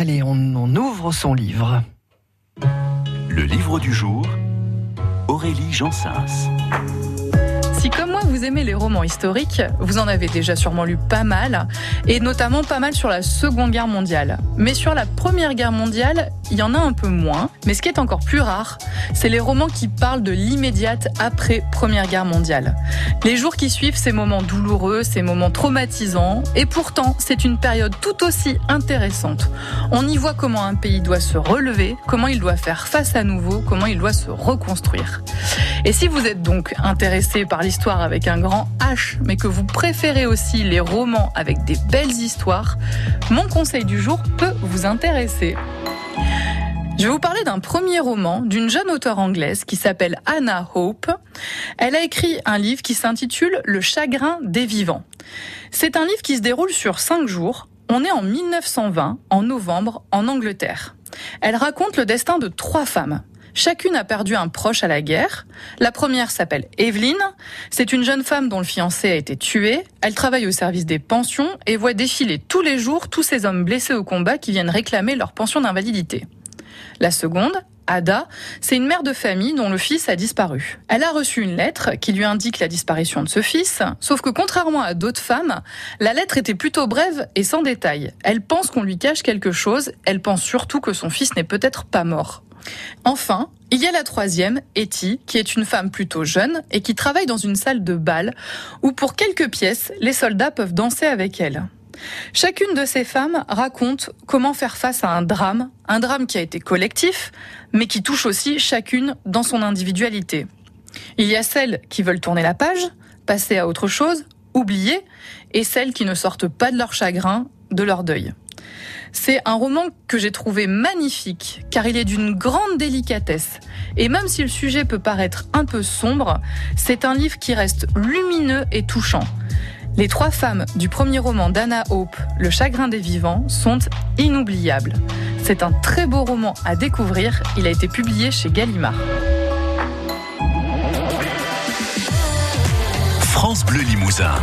Allez, on, ouvre son livre. Le livre du jour, Aurélie Jansens. Comme moi vous aimez les romans historiques, vous en avez déjà sûrement lu pas mal, et notamment pas mal sur la Seconde Guerre mondiale. Mais sur la Première Guerre mondiale, il y en a un peu moins. Mais ce qui est encore plus rare, c'est les romans qui parlent de l'immédiate après Première Guerre mondiale. Les jours qui suivent ces moments douloureux, ces moments traumatisants, et pourtant c'est une période tout aussi intéressante. On y voit comment un pays doit se relever, comment il doit faire face à nouveau, comment il doit se reconstruire. Et si vous êtes donc intéressé par l'histoire avec un grand H, mais que vous préférez aussi les romans avec des belles histoires, mon conseil du jour peut vous intéresser. Je vais vous parler d'un premier roman d'une jeune auteure anglaise qui s'appelle Anna Hope. Elle a écrit un livre qui s'intitule Le chagrin des vivants. C'est un livre qui se déroule sur cinq jours. On est en 1920, en novembre, en Angleterre. Elle raconte le destin de trois femmes. Chacune a perdu un proche à la guerre. La première s'appelle Evelyn. C'est une jeune femme dont le fiancé a été tué. Elle travaille au service des pensions et voit défiler tous les jours tous ces hommes blessés au combat qui viennent réclamer leur pension d'invalidité. La seconde, Ada, c'est une mère de famille dont le fils a disparu. Elle a reçu une lettre qui lui indique la disparition de ce fils, sauf que contrairement à d'autres femmes, la lettre était plutôt brève et sans détails. Elle pense qu'on lui cache quelque chose, elle pense surtout que son fils n'est peut-être pas mort. Enfin, il y a la troisième, Etty, qui est une femme plutôt jeune et qui travaille dans une salle de bal où pour quelques pièces, les soldats peuvent danser avec elle. Chacune de ces femmes raconte comment faire face à un drame, un drame qui a été collectif, mais qui touche aussi chacune dans son individualité. Il y a celles qui veulent tourner la page, passer à autre chose, oublier, et celles qui ne sortent pas de leur chagrin, de leur deuil. C'est un roman que j'ai trouvé magnifique, car il est d'une grande délicatesse. Et même si le sujet peut paraître un peu sombre, c'est un livre qui reste lumineux et touchant. Les trois femmes du premier roman d'Anna Hope, Le chagrin des vivants, sont inoubliables. C'est un très beau roman à découvrir. Il a été publié chez Gallimard. France Bleu Limousin.